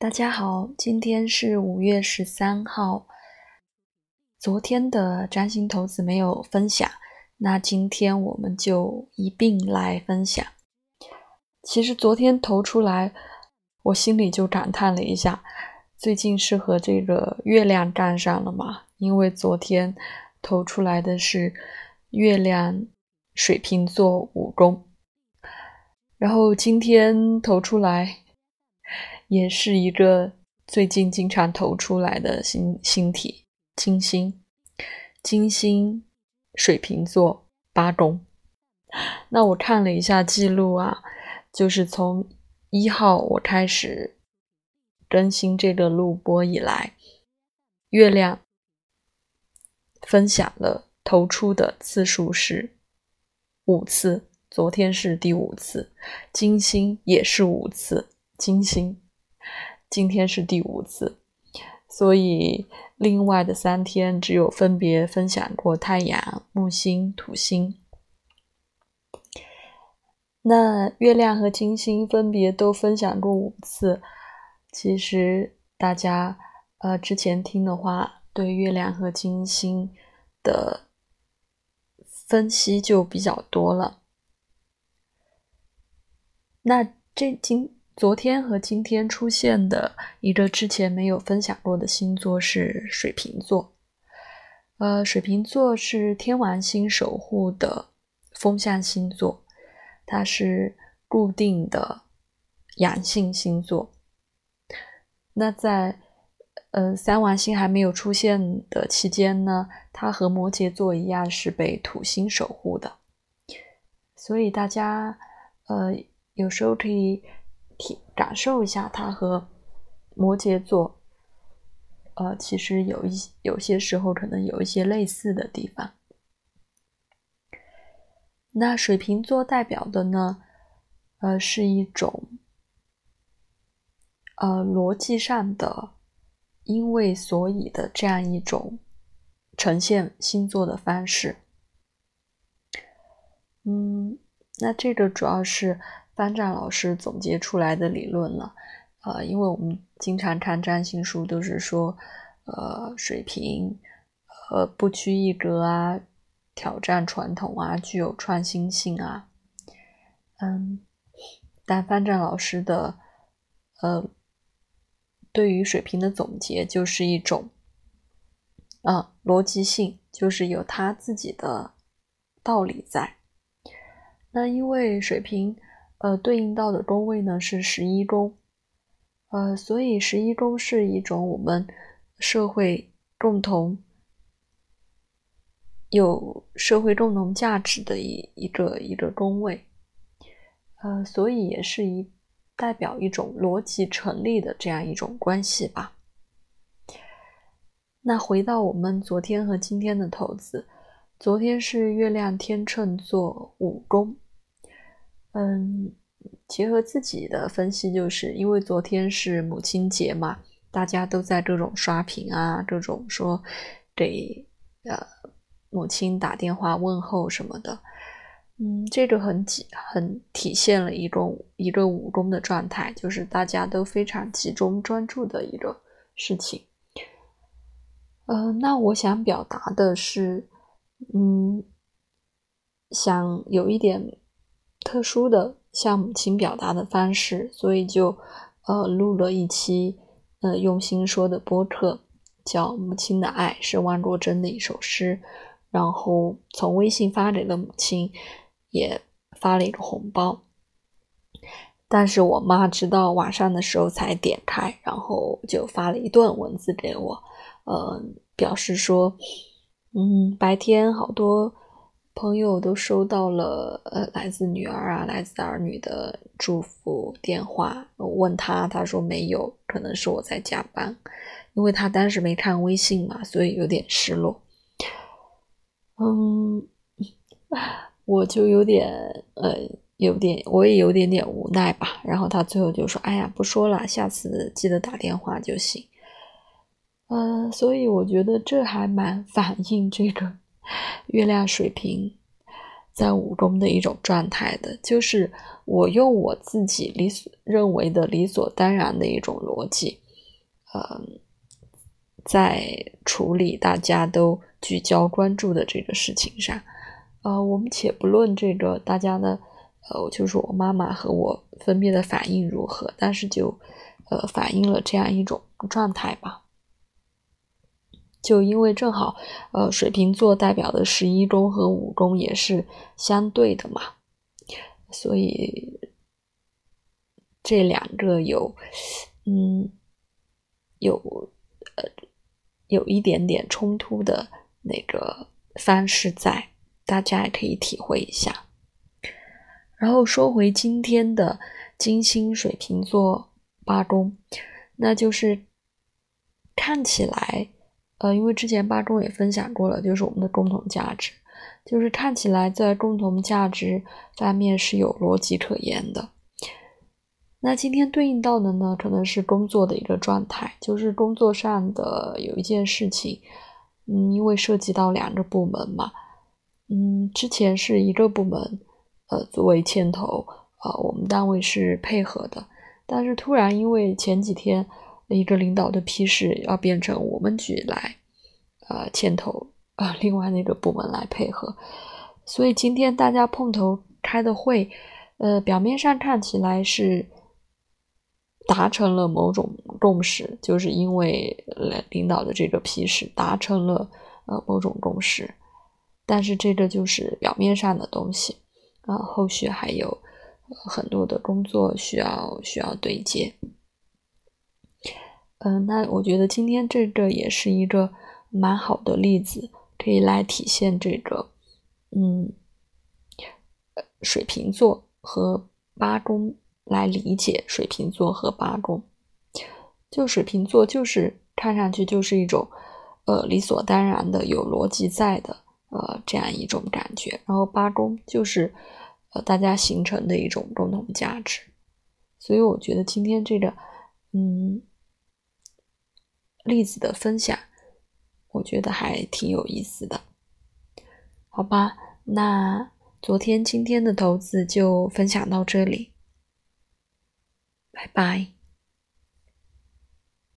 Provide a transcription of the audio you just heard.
大家好，今天是五月十三号。昨天的占星投资没有分享，那今天我们就一并来分享。其实昨天投出来，我心里就感叹了一下，最近是和这个月亮干上了嘛？因为昨天投出来的是月亮水瓶座五宫，然后今天投出来。也是一个最近经常投出来的星星体，金星，金星，水瓶座八宫。那我看了一下记录啊，就是从一号我开始更新这个录播以来，月亮分享了投出的次数是五次，昨天是第五次，金星也是五次，金星。今天是第五次，所以另外的三天只有分别分享过太阳、木星、土星。那月亮和金星分别都分享过五次。其实大家呃之前听的话，对月亮和金星的分析就比较多了。那这今。昨天和今天出现的一个之前没有分享过的星座是水瓶座。呃，水瓶座是天王星守护的风象星座，它是固定的阳性星座。那在呃三王星还没有出现的期间呢，它和摩羯座一样是被土星守护的。所以大家呃有时候可以。体感受一下，它和摩羯座，呃，其实有一有些时候可能有一些类似的地方。那水瓶座代表的呢，呃，是一种呃逻辑上的因为所以的这样一种呈现星座的方式。嗯，那这个主要是。方战老师总结出来的理论了，呃，因为我们经常看占星书，都是说，呃，水平，呃，不拘一格啊，挑战传统啊，具有创新性啊，嗯，但方战老师的，呃，对于水平的总结就是一种，啊，逻辑性，就是有他自己的道理在。那因为水平。呃，对应到的宫位呢是十一宫，呃，所以十一宫是一种我们社会共同有社会共同价值的一一个一个宫位，呃，所以也是一代表一种逻辑成立的这样一种关系吧。那回到我们昨天和今天的投资，昨天是月亮天秤座五宫。嗯，结合自己的分析，就是因为昨天是母亲节嘛，大家都在各种刷屏啊，各种说给呃母亲打电话问候什么的。嗯，这个很体很体现了一种一个武功的状态，就是大家都非常集中专注的一个事情。呃，那我想表达的是，嗯，想有一点。特殊的向母亲表达的方式，所以就呃录了一期呃用心说的播客，叫《母亲的爱》，是万国珍的一首诗，然后从微信发给了母亲，也发了一个红包。但是我妈直到晚上的时候才点开，然后就发了一段文字给我，呃，表示说，嗯，白天好多。朋友都收到了，呃，来自女儿啊，来自儿女的祝福电话。问他，他说没有，可能是我在加班，因为他当时没看微信嘛，所以有点失落。嗯，我就有点，呃，有点，我也有点点无奈吧。然后他最后就说：“哎呀，不说了，下次记得打电话就行。”嗯，所以我觉得这还蛮反映这个。月亮水平在五宫的一种状态的，就是我用我自己理所认为的理所当然的一种逻辑，呃，在处理大家都聚焦关注的这个事情上，呃，我们且不论这个大家的，呃，就是我妈妈和我分别的反应如何，但是就，呃，反映了这样一种状态吧。就因为正好，呃，水瓶座代表的十一宫和五宫也是相对的嘛，所以这两个有，嗯，有呃有一点点冲突的那个方式在，大家也可以体会一下。然后说回今天的金星水瓶座八宫，那就是看起来。呃，因为之前八中也分享过了，就是我们的共同价值，就是看起来在共同价值方面是有逻辑可言的。那今天对应到的呢，可能是工作的一个状态，就是工作上的有一件事情，嗯，因为涉及到两个部门嘛，嗯，之前是一个部门，呃，作为牵头，呃，我们单位是配合的，但是突然因为前几天。一个领导的批示要变成我们局来，呃，牵头啊，另外那个部门来配合，所以今天大家碰头开的会，呃，表面上看起来是达成了某种共识，就是因为领导的这个批示达成了呃某种共识，但是这个就是表面上的东西，啊，后续还有很多的工作需要需要对接。嗯，那我觉得今天这个也是一个蛮好的例子，可以来体现这个，嗯，水瓶座和八宫来理解水瓶座和八宫。就水瓶座就是看上去就是一种，呃，理所当然的有逻辑在的，呃，这样一种感觉。然后八宫就是，呃，大家形成的一种共同价值。所以我觉得今天这个，嗯。例子的分享，我觉得还挺有意思的，好吧？那昨天、今天的投资就分享到这里，拜拜。